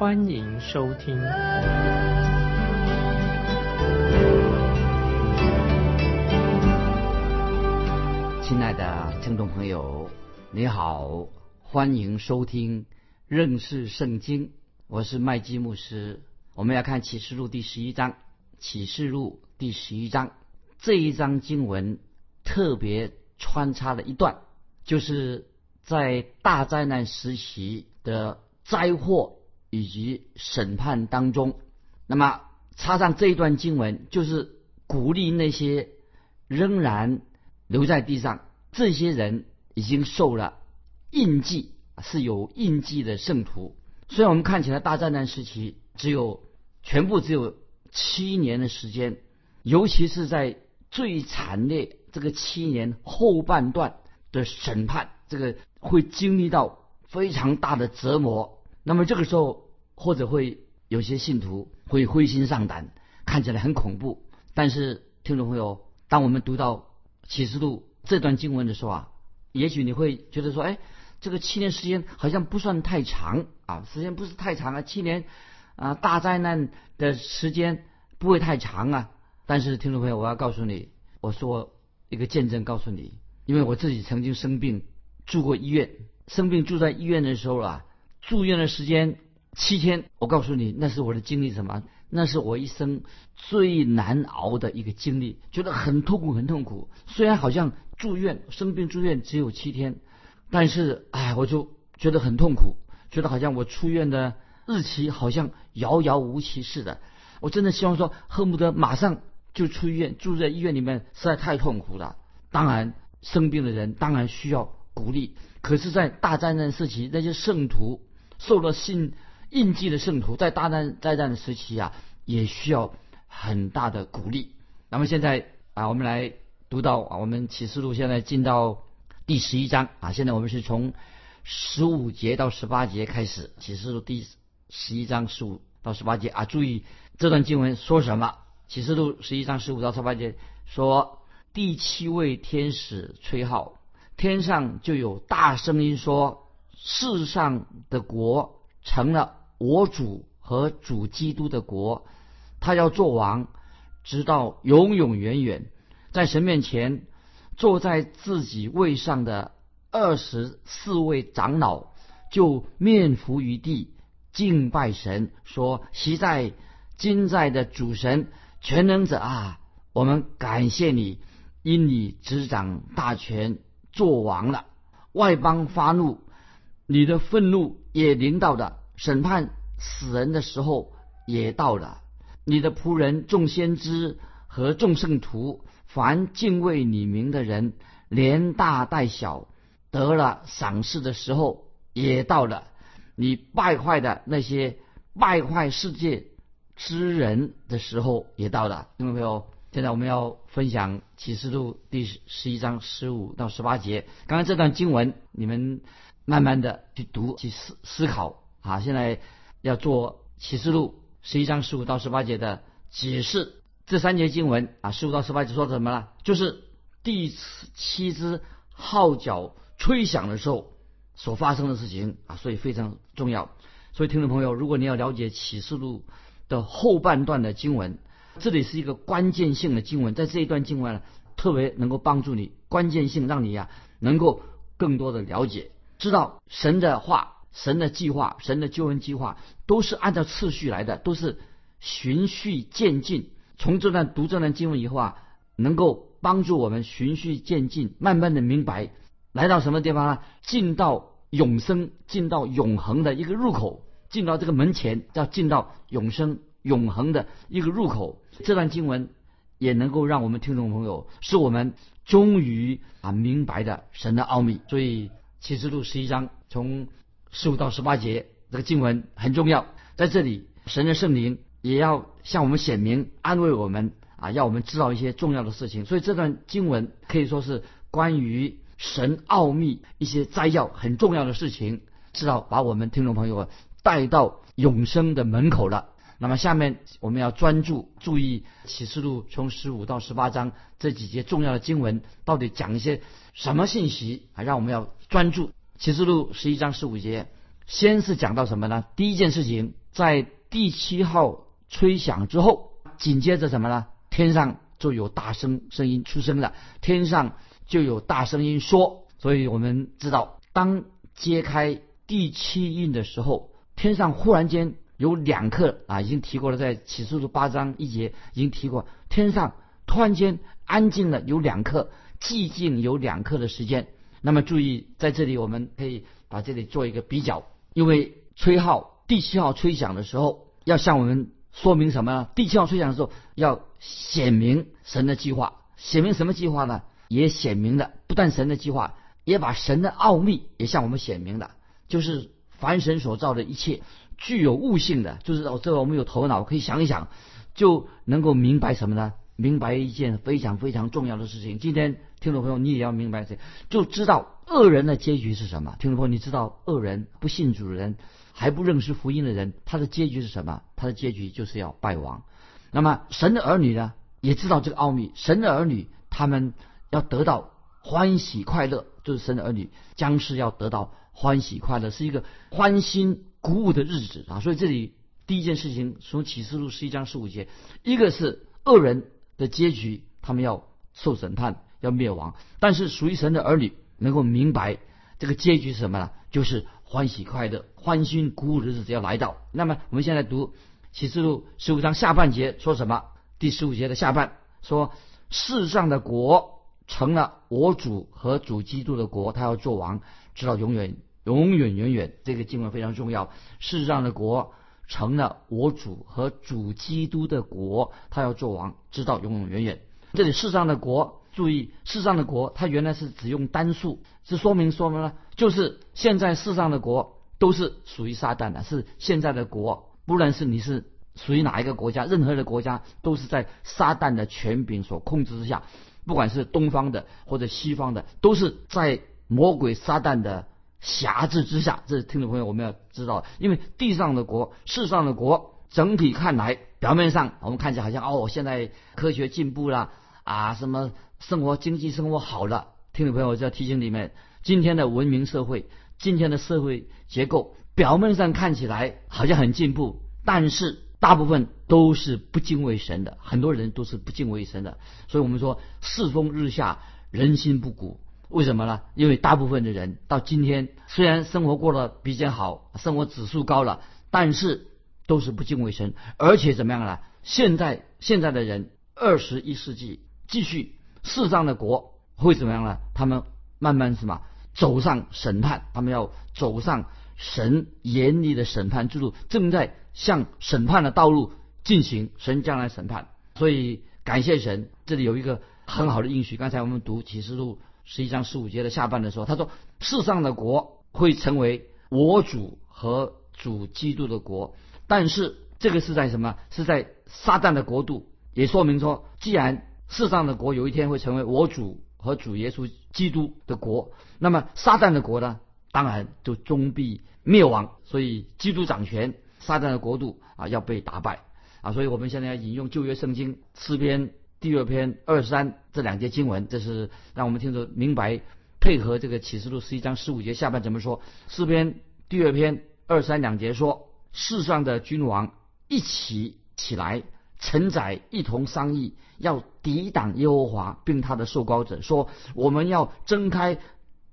欢迎收听。亲爱的听众朋友，你好，欢迎收听认识圣经。我是麦基牧师，我们要看启示录第十一章。启示录第十一章这一章经文。特别穿插了一段，就是在大灾难时期的灾祸以及审判当中，那么插上这一段经文，就是鼓励那些仍然留在地上，这些人已经受了印记，是有印记的圣徒。虽然我们看起来大灾难时期只有全部只有七年的时间，尤其是在最惨烈。这个七年后半段的审判，这个会经历到非常大的折磨。那么这个时候，或者会有些信徒会灰心丧胆，看起来很恐怖。但是听众朋友，当我们读到启示录这段经文的时候啊，也许你会觉得说，哎，这个七年时间好像不算太长啊，时间不是太长啊，七年啊，大灾难的时间不会太长啊。但是听众朋友，我要告诉你，我说。一个见证告诉你，因为我自己曾经生病住过医院，生病住在医院的时候啊，住院的时间七天。我告诉你，那是我的经历什么？那是我一生最难熬的一个经历，觉得很痛苦，很痛苦。虽然好像住院生病住院只有七天，但是哎，我就觉得很痛苦，觉得好像我出院的日期好像遥遥无期似的。我真的希望说，恨不得马上。就出院，住在医院里面实在太痛苦了。当然，生病的人当然需要鼓励。可是，在大灾难时期，那些圣徒受了信印记的圣徒，在大难灾难的时期啊，也需要很大的鼓励。那么现在啊，我们来读到啊，我们启示录现在进到第十一章啊，现在我们是从十五节到十八节开始。启示录第十一章十五到十八节啊，注意这段经文说什么。启示录十一章十五到十八节说，第七位天使吹号，天上就有大声音说：世上的国成了我主和主基督的国，他要做王，直到永永远远。在神面前坐在自己位上的二十四位长老，就面伏于地敬拜神，说：昔在今在的主神。全能者啊，我们感谢你，因你执掌大权，做王了。外邦发怒，你的愤怒也临到了，审判死人的时候也到了。你的仆人众先知和众圣徒，凡敬畏你名的人，连大带小，得了赏赐的时候也到了。你败坏的那些败坏世界。之人的时候也到了，听到没有？现在我们要分享启示录第十一章十五到十八节。刚刚这段经文，你们慢慢的去读去思思考啊。现在要做启示录十一章十五到十八节的解释。这三节经文啊，十五到十八节说什么呢？就是第七支号角吹响的时候所发生的事情啊，所以非常重要。所以听众朋友，如果你要了解启示录，的后半段的经文，这里是一个关键性的经文，在这一段经文呢，特别能够帮助你，关键性让你呀能够更多的了解，知道神的话、神的计划、神的救恩计划都是按照次序来的，都是循序渐进。从这段读这段经文以后啊，能够帮助我们循序渐进，慢慢的明白，来到什么地方呢？进到永生、进到永恒的一个入口。进到这个门前，要进到永生、永恒的一个入口。这段经文也能够让我们听众朋友，是我们终于啊明白的神的奥秘。所以启示录十一章从十五到十八节这个经文很重要。在这里，神的圣灵也要向我们显明，安慰我们啊，要我们知道一些重要的事情。所以这段经文可以说是关于神奥秘一些摘要，很重要的事情，知道把我们听众朋友带到永生的门口了。那么下面我们要专注注意启示录从十五到十八章这几节重要的经文，到底讲一些什么信息啊？让我们要专注启示录十一章十五节，先是讲到什么呢？第一件事情，在第七号吹响之后，紧接着什么呢？天上就有大声声音出声了，天上就有大声音说。所以我们知道，当揭开第七印的时候，天上忽然间。有两刻啊，已经提过了，在启示录八章一节已经提过，天上突然间安静了，有两刻寂静，有两刻的时间。那么注意，在这里我们可以把这里做一个比较，因为吹号第七号吹响的时候，要向我们说明什么呢？第七号吹响的时候，要显明神的计划，显明什么计划呢？也显明了，不但神的计划，也把神的奥秘也向我们显明了，就是凡神所造的一切。具有悟性的，就是哦，这我们有头脑，可以想一想，就能够明白什么呢？明白一件非常非常重要的事情。今天听众朋友，你也要明白这，就知道恶人的结局是什么。听众朋友，你知道恶人不信主人，还不认识福音的人，他的结局是什么？他的结局就是要败亡。那么神的儿女呢，也知道这个奥秘。神的儿女他们要得到欢喜快乐，就是神的儿女将是要得到欢喜快乐，是一个欢欣。鼓舞的日子啊，所以这里第一件事情从启示录十一章十五节，一个是恶人的结局，他们要受审判，要灭亡；但是属于神的儿女能够明白这个结局是什么呢？就是欢喜快乐、欢欣鼓舞的日子要来到。那么我们现在读启示录十五章下半节说什么？第十五节的下半说：世上的国成了我主和主基督的国，他要做王，直到永远。永远远远，这个经文非常重要。世上的国成了我主和主基督的国，他要做王，直到永永远远。这里世上的国，注意世上的国，它原来是只用单数，是说明说明呢，就是现在世上的国都是属于撒旦的，是现在的国，不论是你是属于哪一个国家，任何的国家都是在撒旦的权柄所控制之下，不管是东方的或者西方的，都是在魔鬼撒旦的。辖制之下，这是听众朋友我们要知道，因为地上的国、世上的国，整体看来，表面上我们看起来好像哦，现在科学进步了啊，什么生活经济生活好了。听众朋友，我就要提醒你们，今天的文明社会，今天的社会结构，表面上看起来好像很进步，但是大部分都是不敬畏神的，很多人都是不敬畏神的。所以我们说世风日下，人心不古。为什么呢？因为大部分的人到今天虽然生活过得比较好，生活指数高了，但是都是不敬畏神，而且怎么样呢？现在现在的人二十一世纪继续世上的国会怎么样呢？他们慢慢什么走上审判，他们要走上神严厉的审判之路，正在向审判的道路进行，神将来审判。所以感谢神，这里有一个很好的应许。刚才我们读启示录。十一章十五节的下半的时候，他说：“世上的国会成为我主和主基督的国，但是这个是在什么？是在撒旦的国度。也说明说，既然世上的国有一天会成为我主和主耶稣基督的国，那么撒旦的国呢，当然就终必灭亡。所以基督掌权，撒旦的国度啊要被打败啊。所以我们现在要引用旧约圣经诗篇。”第二篇二三这两节经文，这是让我们听着明白，配合这个启示录十一章十五节下半怎么说？四篇第二篇二三两节说：世上的君王一起起来，承载一同商议，要抵挡耶和华，并他的受膏者，说我们要挣开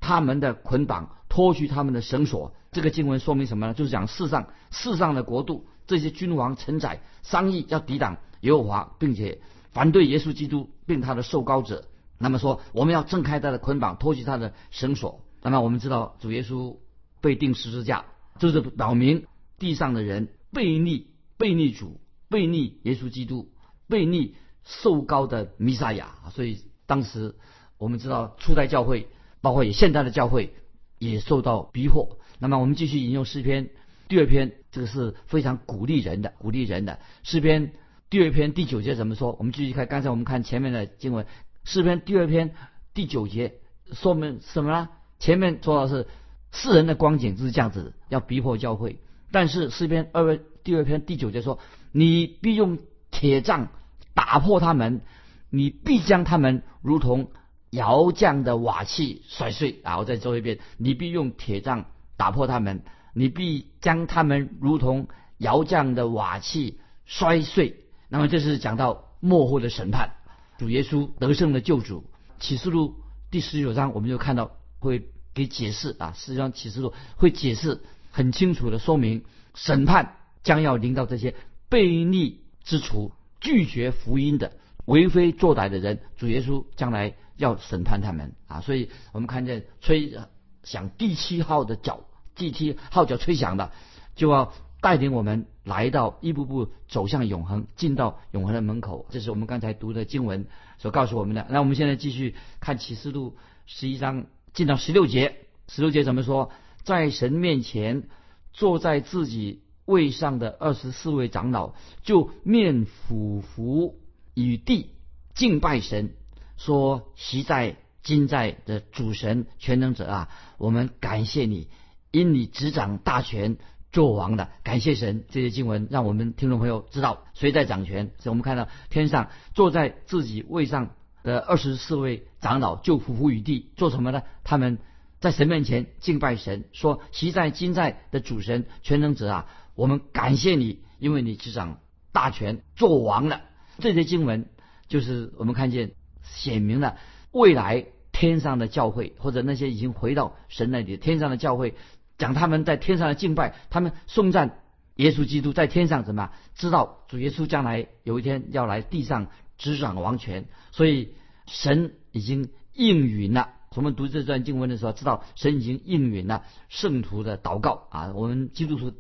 他们的捆绑，脱去他们的绳索。这个经文说明什么呢？就是讲世上世上的国度，这些君王承载商议，要抵挡耶和华，并且。反对耶稣基督并他的受膏者，那么说我们要挣开他的捆绑，脱去他的绳索。那么我们知道主耶稣被钉十字架，就是表明地上的人背逆背逆主，背逆耶稣基督，背逆受膏的弥撒亚。所以当时我们知道初代教会，包括也现代的教会也受到逼迫。那么我们继续引用诗篇第二篇。这个是非常鼓励人的，鼓励人的。诗篇第二篇第九节怎么说？我们继续看，刚才我们看前面的经文，诗篇第二篇第九节说明什么呢？前面说的是。世人的光景就是。这样子，要逼迫教会。但是。诗篇二第二篇第九节说，你必用铁杖打破他们，你必将他们如同。窑匠的瓦器摔碎啊！我再说一遍，你必用铁杖打破他们，你必将他们如同窑匠的瓦器摔碎。那么这是讲到幕后的审判，主耶稣得胜的救主。启示录第十九章我们就看到会给解释啊，实际上启示录会解释很清楚的说明，审判将要临到这些悖逆之徒、拒绝福音的、为非作歹的人。主耶稣将来。要审判他们啊！所以我们看见吹响第七号的角，第七号角吹响了，就要带领我们来到一步步走向永恒，进到永恒的门口。这是我们刚才读的经文所告诉我们的。那我们现在继续看启示录十一章，进到十六节。十六节怎么说？在神面前坐在自己位上的二十四位长老，就面俯伏与地敬拜神。说习在今在的主神全能者啊，我们感谢你，因你执掌大权做王的，感谢神。这些经文让我们听众朋友知道谁在掌权。所以我们看到天上坐在自己位上的二十四位长老就匍匐于地，做什么呢？他们在神面前敬拜神，说习在今在的主神全能者啊，我们感谢你，因为你执掌大权做王了。这些经文就是我们看见。显明了未来天上的教会，或者那些已经回到神那里天上的教会，讲他们在天上的敬拜，他们颂赞耶稣基督在天上怎么样知道主耶稣将来有一天要来地上执掌王权，所以神已经应允了。我们读这段经文的时候，知道神已经应允了圣徒的祷告啊。我们基督徒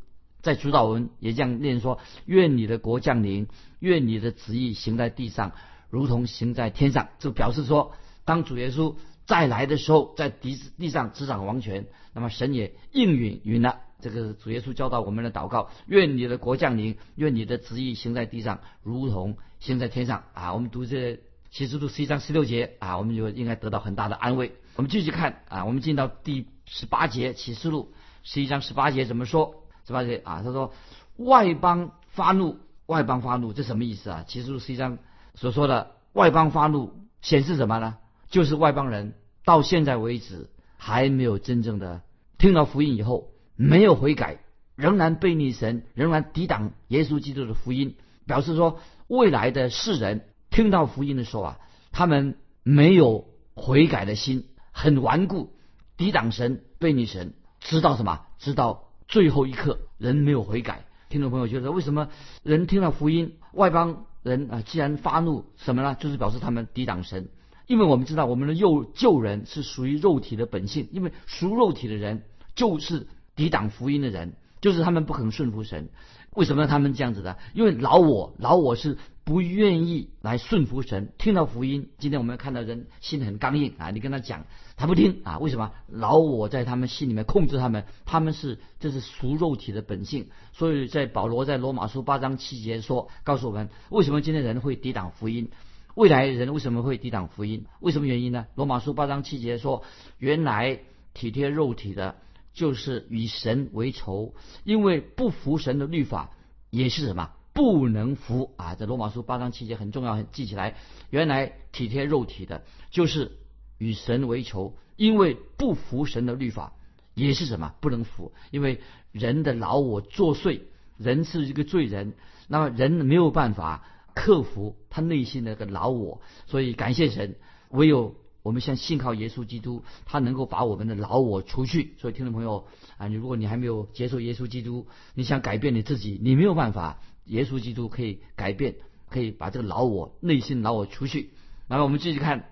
在主祷文也这样念说：愿你的国降临，愿你的旨意行在地上。如同行在天上，就表示说，当主耶稣再来的时候，在地地上执掌王权，那么神也应允允了。这个主耶稣教导我们的祷告：愿你的国降临，愿你的旨意行在地上，如同行在天上。啊，我们读这启示录十一章十六节啊，我们就应该得到很大的安慰。我们继续看啊，我们进到第十八节启示录十一章十八节怎么说？十八节啊，他说外邦发怒，外邦发怒，这什么意思啊？启示录十一章。所说的外邦发怒显示什么呢？就是外邦人到现在为止还没有真正的听到福音以后没有悔改，仍然背逆神，仍然抵挡耶稣基督的福音，表示说未来的世人听到福音的时候啊，他们没有悔改的心，很顽固，抵挡神，背逆神，直到什么？直到最后一刻人没有悔改。听众朋友觉得为什么人听到福音外邦？人啊，既然发怒什么呢？就是表示他们抵挡神。因为我们知道，我们的幼旧人是属于肉体的本性。因为属肉体的人就是抵挡福音的人，就是他们不肯顺服神。为什么他们这样子的？因为老我，老我是不愿意来顺服神。听到福音，今天我们看到人心很刚硬啊，你跟他讲。他不听啊？为什么老我在他们心里面控制他们？他们是这是属肉体的本性。所以在保罗在罗马书八章七节说，告诉我们为什么今天人会抵挡福音？未来人为什么会抵挡福音？为什么原因呢？罗马书八章七节说，原来体贴肉体的，就是与神为仇，因为不服神的律法，也是什么不能服啊？这罗马书八章七节很重要，记起来。原来体贴肉体的，就是。与神为仇，因为不服神的律法，也是什么不能服？因为人的老我作祟，人是一个罪人，那么人没有办法克服他内心的个老我，所以感谢神，唯有我们先信靠耶稣基督，他能够把我们的老我除去。所以听众朋友啊，你如果你还没有接受耶稣基督，你想改变你自己，你没有办法，耶稣基督可以改变，可以把这个老我内心老我除去。那么我们继续看。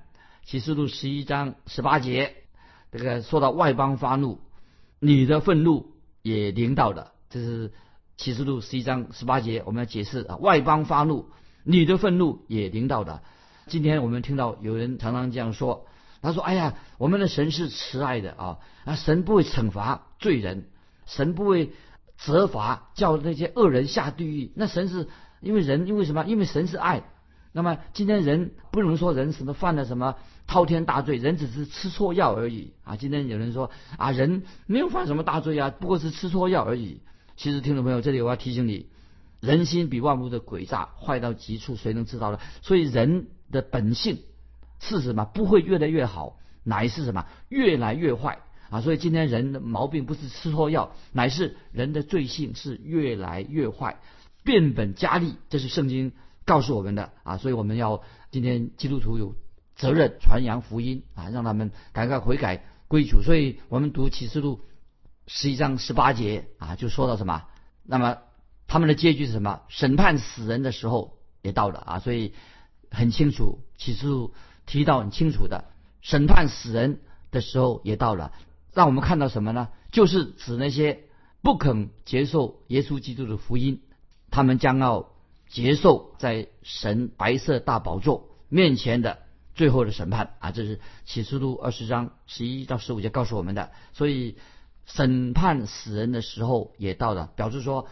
启示录十一章十八节，这个说到外邦发怒，你的愤怒也领导了。这是启示录十一章十八节，我们要解释啊，外邦发怒，你的愤怒也临到的。今天我们听到有人常常这样说，他说：“哎呀，我们的神是慈爱的啊，啊，神不会惩罚罪人，神不会责罚，叫那些恶人下地狱。那神是因为人，因为什么？因为神是爱。那么今天人不能说人什么犯了什么滔天大罪，人只是吃错药而已啊！今天有人说啊，人没有犯什么大罪啊，不过是吃错药而已。其实听众朋友，这里我要提醒你，人心比万物的诡诈，坏到极处，谁能知道呢？所以人的本性是什么？不会越来越好，乃是什么？越来越坏啊！所以今天人的毛病不是吃错药，乃是人的罪性是越来越坏，变本加厉。这是圣经。告诉我们的啊，所以我们要今天基督徒有责任传扬福音啊，让他们赶快悔改归主。所以我们读启示录十一章十八节啊，就说到什么？那么他们的结局是什么？审判死人的时候也到了啊，所以很清楚，启示录提到很清楚的，审判死人的时候也到了。让我们看到什么呢？就是指那些不肯接受耶稣基督的福音，他们将要。接受在神白色大宝座面前的最后的审判啊，这是启示录二十章十一到十五节告诉我们的。所以审判死人的时候也到了，表示说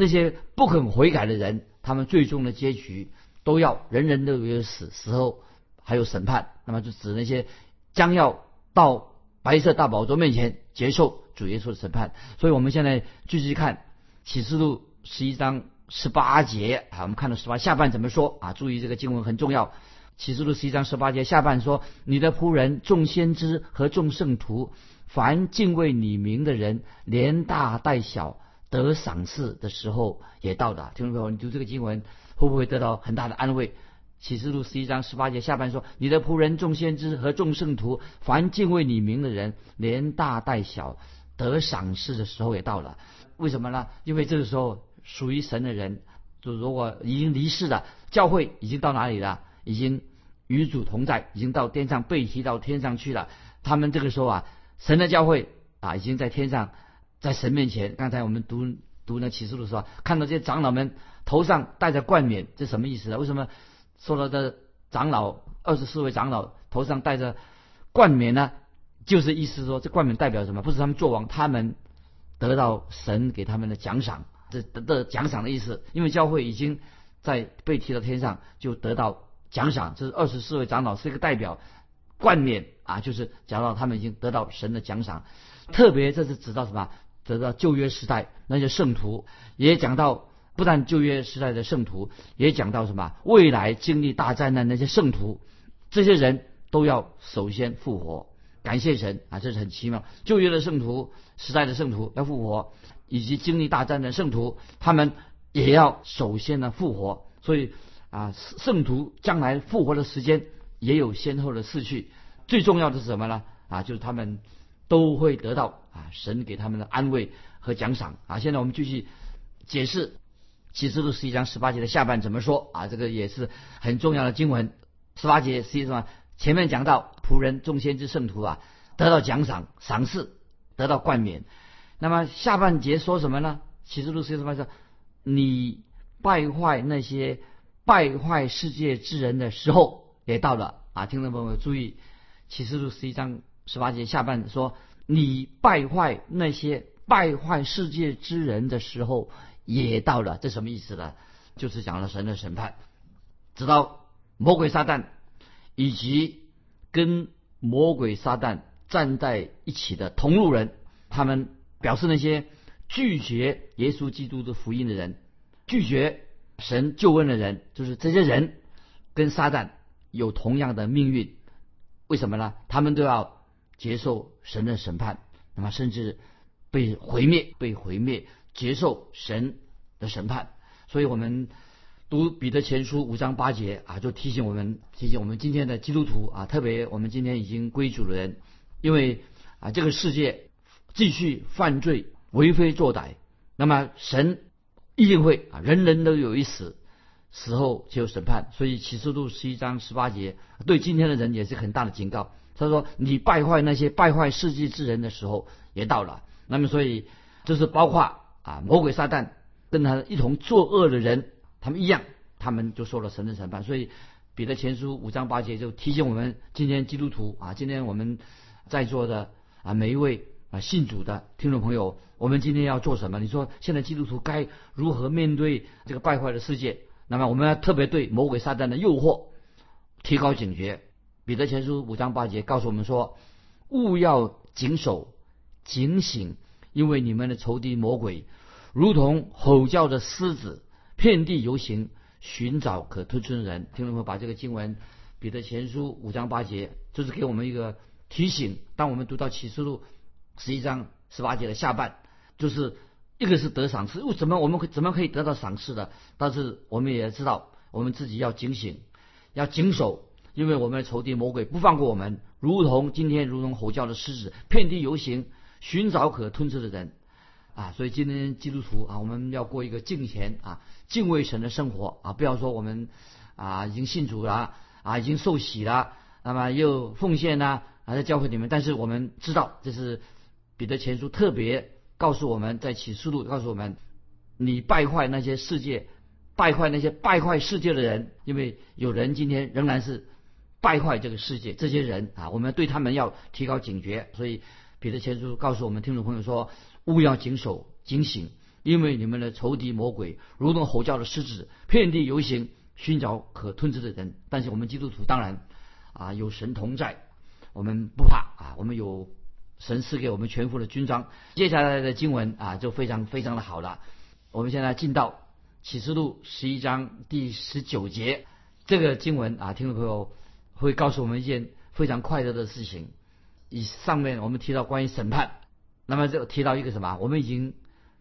那些不肯悔改的人，他们最终的结局都要人人都有死，死后还有审判。那么就指那些将要到白色大宝座面前接受主耶稣的审判。所以我们现在继续看启示录十一章。十八节啊，我们看到十八下半怎么说啊？注意这个经文很重要。启示录十一章十八节下半说：“你的仆人众先知和众圣徒，凡敬畏你名的人，连大带小得赏赐的时候也到了。”听众朋友，你读这个经文会不会得到很大的安慰？启示录十一章十八节下半说：“你的仆人众先知和众圣徒，凡敬畏你名的人，连大带小得赏赐的时候也到了。”为什么呢？因为这个时候。属于神的人，就如果已经离世了，教会已经到哪里了？已经与主同在，已经到天上被提到天上去了。他们这个时候啊，神的教会啊，已经在天上，在神面前。刚才我们读读那启示录的时候，看到这些长老们头上戴着冠冕，这什么意思呢？为什么说了的长老二十四位长老头上戴着冠冕呢？就是意思说，这冠冕代表什么？不是他们做王，他们得到神给他们的奖赏。这得的奖赏的意思，因为教会已经在被提到天上，就得到奖赏。这是二十四位长老是一个代表冠冕啊，就是讲到他们已经得到神的奖赏。特别这是指到什么？得到旧约时代那些圣徒，也讲到不但旧约时代的圣徒，也讲到什么？未来经历大灾难那些圣徒，这些人都要首先复活。感谢神啊，这是很奇妙。旧约的圣徒时代的圣徒要复活。以及经历大战的圣徒，他们也要首先呢复活，所以啊，圣徒将来复活的时间也有先后的次序。最重要的是什么呢？啊，就是他们都会得到啊神给他们的安慰和奖赏啊。现在我们继续解释启示录十一章十八节的下半怎么说啊？这个也是很重要的经文。十八节实际上前面讲到仆人众先知圣徒啊得到奖赏赏赐，得到冠冕。那么下半节说什么呢？启示录十一章说：“你败坏那些败坏世界之人的时候也到了啊！”听众朋友注意，启示录十一章十八节下半说：“你败坏那些败坏世界之人的时候也到了。”这什么意思呢？就是讲了神的审判，直到魔鬼撒旦以及跟魔鬼撒旦站在一起的同路人，他们。表示那些拒绝耶稣基督的福音的人，拒绝神救恩的人，就是这些人跟撒旦有同样的命运。为什么呢？他们都要接受神的审判，那么甚至被毁灭，被毁灭，接受神的审判。所以我们读彼得前书五章八节啊，就提醒我们，提醒我们今天的基督徒啊，特别我们今天已经归主的人，因为啊，这个世界。继续犯罪，为非作歹，那么神一定会啊，人人都有一死，死后就有审判。所以启示录十一章十八节对今天的人也是很大的警告。他说：“你败坏那些败坏世界之人的时候也到了。”那么所以就是包括啊魔鬼撒旦跟他一同作恶的人，他们一样，他们就受了神的审判。所以彼得前书五章八节就提醒我们，今天基督徒啊，今天我们在座的啊每一位。啊信主的听众朋友，我们今天要做什么？你说现在基督徒该如何面对这个败坏的世界？那么我们要特别对魔鬼撒旦的诱惑提高警觉。彼得前书五章八节告诉我们说：“勿要谨守、警醒，因为你们的仇敌魔鬼如同吼叫的狮子，遍地游行，寻找可吞吃的人。”听众朋友，把这个经文彼得前书五章八节，就是给我们一个提醒。当我们读到启示录十一章十八节的下半，就是一个是得赏赐，为什么我们会怎么可以得到赏赐的？但是我们也知道，我们自己要警醒，要谨守。因为我们的仇敌魔鬼不放过我们，如同今天如同吼叫的狮子，遍地游行，寻找可吞吃的人，啊！所以今天基督徒啊，我们要过一个敬虔啊、敬畏神的生活啊！不要说我们啊已经信主了啊，已经受洗了，那么又奉献呢啊在教会里面，但是我们知道这是彼得前书特别告诉我们在启示录告诉我们，你败坏那些世界，败坏那些败坏世界的人，因为有人今天仍然是。败坏这个世界，这些人啊，我们对他们要提高警觉。所以彼得前书告诉我们听众朋友说：勿要谨守、警醒，因为你们的仇敌魔鬼如同吼叫的狮子，遍地游行，寻找可吞吃的人。但是我们基督徒当然啊，有神同在，我们不怕啊，我们有神赐给我们全副的军装。接下来的经文啊，就非常非常的好了。我们现在进到启示录十一章第十九节，这个经文啊，听众朋友。会告诉我们一件非常快乐的事情。以上面我们提到关于审判，那么这提到一个什么？我们已经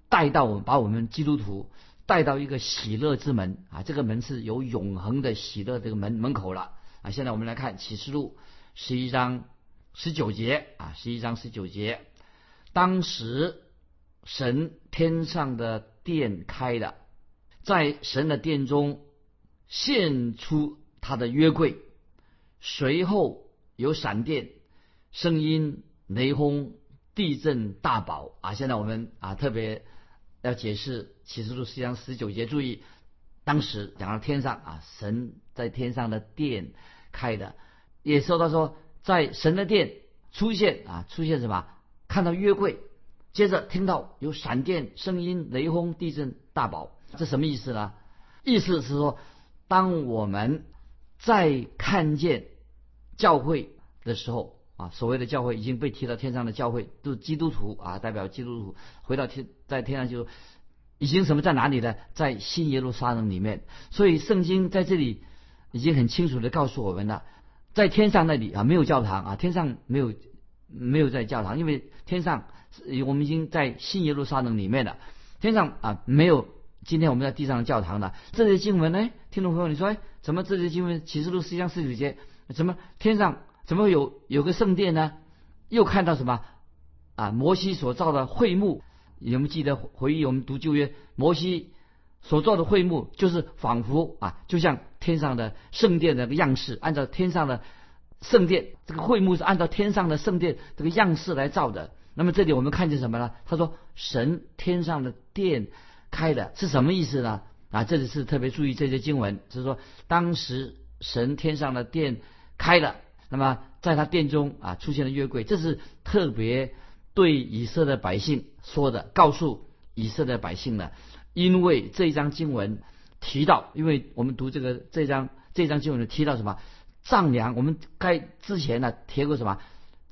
带到我们把我们基督徒带到一个喜乐之门啊！这个门是有永恒的喜乐这个门门口了啊！现在我们来看启示录十一章十九节啊，十一章十九节，当时神天上的殿开了，在神的殿中现出他的约柜。随后有闪电、声音、雷轰、地震、大宝啊！现在我们啊特别要解释启示录十章十九节，注意当时讲到天上啊，神在天上的殿开的，也说到说在神的殿出现啊，出现什么？看到约柜，接着听到有闪电、声音、雷轰、地震、大宝，这什么意思呢？意思是说，当我们在看见教会的时候啊，所谓的教会已经被提到天上的教会，都是基督徒啊，代表基督徒回到天，在天上就已经什么在哪里呢？在新耶路撒冷里面。所以圣经在这里已经很清楚的告诉我们了，在天上那里啊，没有教堂啊，天上没有没有在教堂，因为天上我们已经在新耶路撒冷里面了，天上啊没有。今天我们在地上的教堂的这些经文呢？听众朋友，你说，哎，怎么这些经文启示录十章十九节，怎么天上怎么会有有个圣殿呢？又看到什么啊？摩西所造的会幕，有没有记得回忆？我们读旧约，摩西所造的会幕，就是仿佛啊，就像天上的圣殿的样式，按照天上的圣殿，这个会幕是按照天上的圣殿这个样式来造的。那么这里我们看见什么呢？他说，神天上的殿。开的是什么意思呢？啊，这里是特别注意这些经文，就是说当时神天上的殿开了，那么在他殿中啊出现了约柜，这是特别对以色列百姓说的，告诉以色列百姓的，因为这一章经文提到，因为我们读这个这张这张经文提到什么？丈量，我们该之前呢提过什么？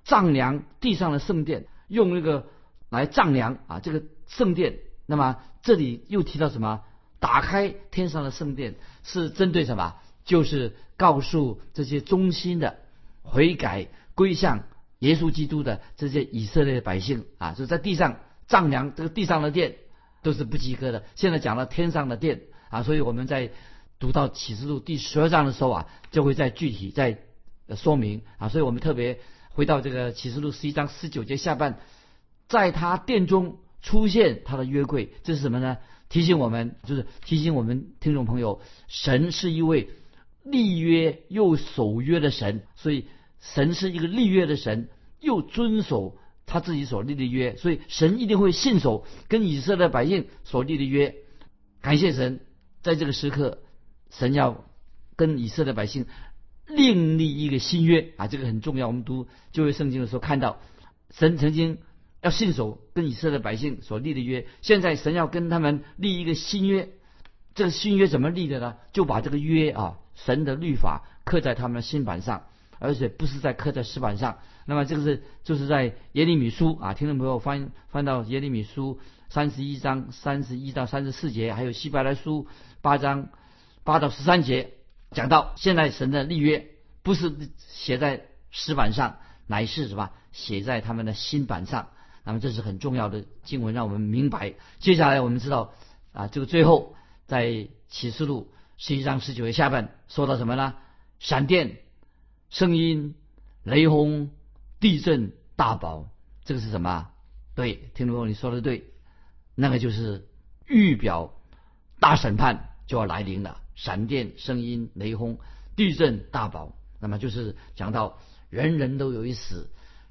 丈量地上的圣殿，用那个来丈量啊这个圣殿，那么。这里又提到什么？打开天上的圣殿是针对什么？就是告诉这些忠心的悔改归向耶稣基督的这些以色列百姓啊，就在地上丈量这个地上的殿都是不及格的。现在讲了天上的殿啊，所以我们在读到启示录第十二章的时候啊，就会在具体在说明啊。所以我们特别回到这个启示录十一章十九节下半，在他殿中。出现他的约柜，这是什么呢？提醒我们，就是提醒我们听众朋友，神是一位立约又守约的神，所以神是一个立约的神，又遵守他自己所立的约，所以神一定会信守跟以色列百姓所立的约。感谢神，在这个时刻，神要跟以色列百姓另立一个新约啊，这个很重要。我们读旧约圣经的时候看到，神曾经。要信守跟以色列百姓所立的约。现在神要跟他们立一个新约，这个新约怎么立的呢？就把这个约啊，神的律法刻在他们的心板上，而且不是在刻在石板上。那么这个是就是在耶利米书啊，听众朋友翻翻到耶利米书三十一章三十一到三十四节，还有希伯来书八章八到十三节，讲到现在神的立约不是写在石板上，乃是什么写在他们的心板上。那么这是很重要的经文，让我们明白。接下来我们知道啊，这个最后在启示录十一章十九节下半说到什么呢？闪电、声音、雷轰、地震、大宝，这个是什么？对，听众朋友你说的对，那个就是预表大审判就要来临了。闪电、声音、雷轰、地震、大宝，那么就是讲到人人都有一死。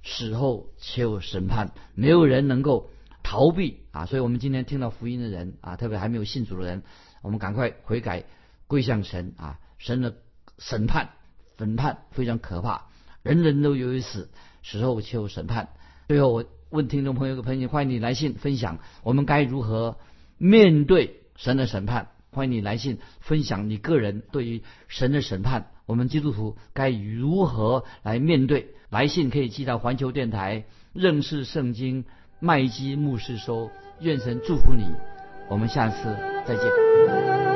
死后且有审判，没有人能够逃避啊！所以我们今天听到福音的人啊，特别还没有信主的人，我们赶快悔改归向神啊！神的审判、审判非常可怕，人人都有一死，死后且有审判。最后我问听众朋友个朋友，欢迎你来信分享，我们该如何面对神的审判？欢迎你来信分享你个人对于神的审判，我们基督徒该如何来面对？来信可以寄到环球电台认识圣经麦基牧师收，愿神祝福你，我们下次再见。